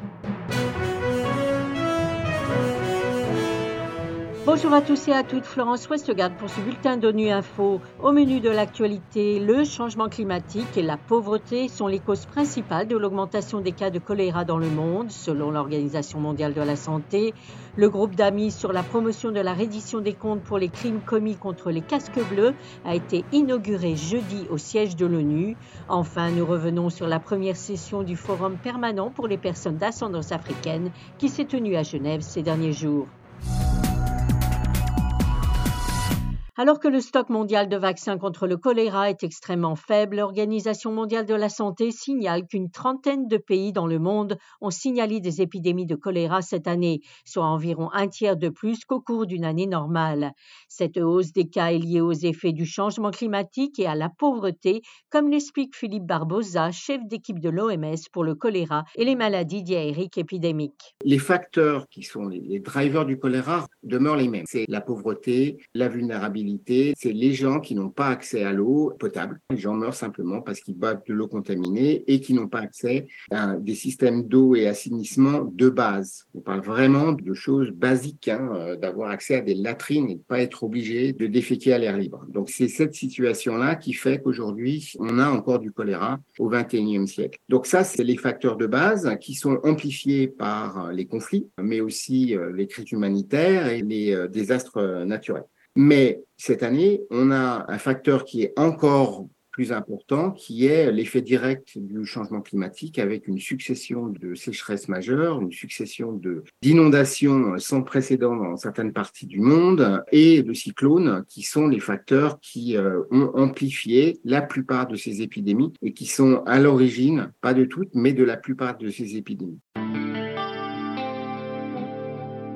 thank you Bonjour à tous et à toutes, Florence Westgard pour ce bulletin d'ONU Info. Au menu de l'actualité, le changement climatique et la pauvreté sont les causes principales de l'augmentation des cas de choléra dans le monde, selon l'Organisation mondiale de la santé. Le groupe d'amis sur la promotion de la reddition des comptes pour les crimes commis contre les casques bleus a été inauguré jeudi au siège de l'ONU. Enfin, nous revenons sur la première session du Forum permanent pour les personnes d'ascendance africaine qui s'est tenue à Genève ces derniers jours. Alors que le stock mondial de vaccins contre le choléra est extrêmement faible, l'Organisation mondiale de la santé signale qu'une trentaine de pays dans le monde ont signalé des épidémies de choléra cette année, soit environ un tiers de plus qu'au cours d'une année normale. Cette hausse des cas est liée aux effets du changement climatique et à la pauvreté, comme l'explique Philippe Barbosa, chef d'équipe de l'OMS pour le choléra et les maladies diarrhéiques épidémiques. Les facteurs qui sont les drivers du choléra demeurent les mêmes. C'est la pauvreté, la vulnérabilité c'est les gens qui n'ont pas accès à l'eau potable. Les gens meurent simplement parce qu'ils boivent de l'eau contaminée et qui n'ont pas accès à des systèmes d'eau et assainissement de base. On parle vraiment de choses basiques, hein, euh, d'avoir accès à des latrines et de pas être obligé de déféquer à l'air libre. Donc c'est cette situation-là qui fait qu'aujourd'hui, on a encore du choléra au 21e siècle. Donc ça, c'est les facteurs de base qui sont amplifiés par les conflits, mais aussi euh, les crises humanitaires et les euh, désastres naturels. Mais cette année, on a un facteur qui est encore plus important, qui est l'effet direct du changement climatique avec une succession de sécheresses majeures, une succession d'inondations sans précédent dans certaines parties du monde et de cyclones qui sont les facteurs qui euh, ont amplifié la plupart de ces épidémies et qui sont à l'origine, pas de toutes, mais de la plupart de ces épidémies.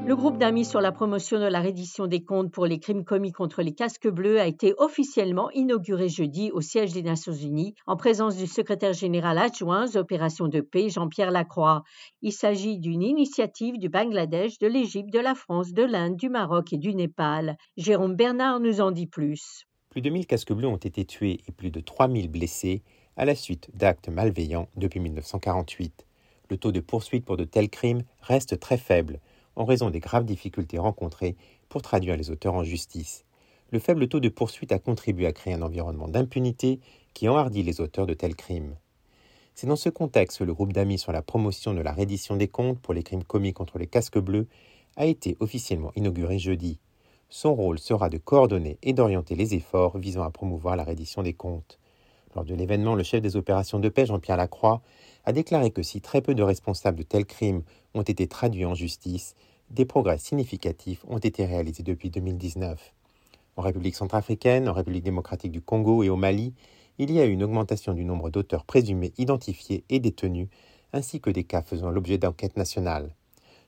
Le groupe d'amis sur la promotion de la reddition des comptes pour les crimes commis contre les casques bleus a été officiellement inauguré jeudi au siège des Nations Unies en présence du secrétaire général adjoint aux opérations de paix Jean-Pierre Lacroix. Il s'agit d'une initiative du Bangladesh, de l'Égypte, de la France, de l'Inde, du Maroc et du Népal. Jérôme Bernard nous en dit plus. Plus de 1000 casques bleus ont été tués et plus de 3000 blessés à la suite d'actes malveillants depuis 1948. Le taux de poursuite pour de tels crimes reste très faible en raison des graves difficultés rencontrées pour traduire les auteurs en justice. Le faible taux de poursuite a contribué à créer un environnement d'impunité qui enhardit les auteurs de tels crimes. C'est dans ce contexte que le groupe d'amis sur la promotion de la reddition des comptes pour les crimes commis contre les casques bleus a été officiellement inauguré jeudi. Son rôle sera de coordonner et d'orienter les efforts visant à promouvoir la reddition des comptes. Lors de l'événement, le chef des opérations de paix, Jean-Pierre Lacroix, a déclaré que si très peu de responsables de tels crimes ont été traduits en justice, des progrès significatifs ont été réalisés depuis 2019. En République centrafricaine, en République démocratique du Congo et au Mali, il y a eu une augmentation du nombre d'auteurs présumés identifiés et détenus, ainsi que des cas faisant l'objet d'enquêtes nationales.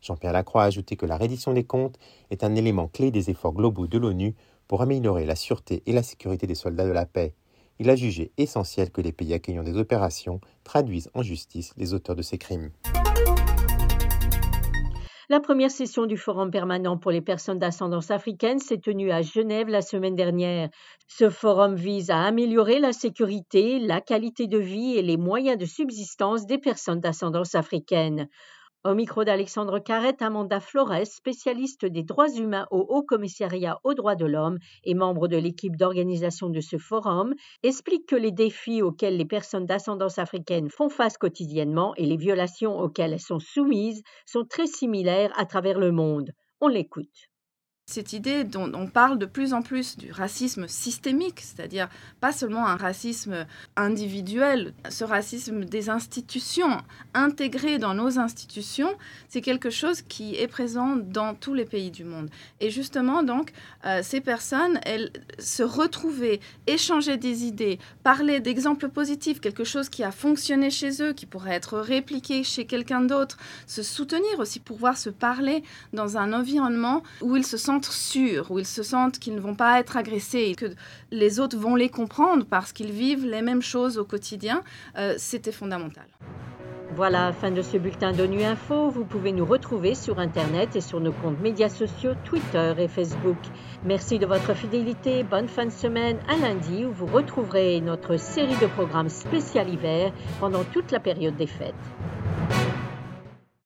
Jean-Pierre Lacroix a ajouté que la reddition des comptes est un élément clé des efforts globaux de l'ONU pour améliorer la sûreté et la sécurité des soldats de la paix il a jugé essentiel que les pays accueillant des opérations traduisent en justice les auteurs de ces crimes. La première session du Forum permanent pour les personnes d'ascendance africaine s'est tenue à Genève la semaine dernière. Ce forum vise à améliorer la sécurité, la qualité de vie et les moyens de subsistance des personnes d'ascendance africaine. Au micro d'Alexandre Carrette, Amanda Flores, spécialiste des droits humains au Haut Commissariat aux droits de l'homme et membre de l'équipe d'organisation de ce forum, explique que les défis auxquels les personnes d'ascendance africaine font face quotidiennement et les violations auxquelles elles sont soumises sont très similaires à travers le monde. On l'écoute. Cette idée dont on parle de plus en plus du racisme systémique, c'est-à-dire pas seulement un racisme individuel, ce racisme des institutions, intégré dans nos institutions, c'est quelque chose qui est présent dans tous les pays du monde. Et justement, donc, euh, ces personnes, elles se retrouver, échanger des idées, parler d'exemples positifs, quelque chose qui a fonctionné chez eux, qui pourrait être répliqué chez quelqu'un d'autre, se soutenir aussi, pouvoir se parler dans un environnement où ils se sentent sûrs, où ils se sentent qu'ils ne vont pas être agressés que les autres vont les comprendre parce qu'ils vivent les mêmes choses au quotidien, euh, c'était fondamental. Voilà, fin de ce bulletin d'ONU Info. Vous pouvez nous retrouver sur Internet et sur nos comptes médias sociaux Twitter et Facebook. Merci de votre fidélité. Bonne fin de semaine à lundi où vous retrouverez notre série de programmes spécial hiver pendant toute la période des fêtes.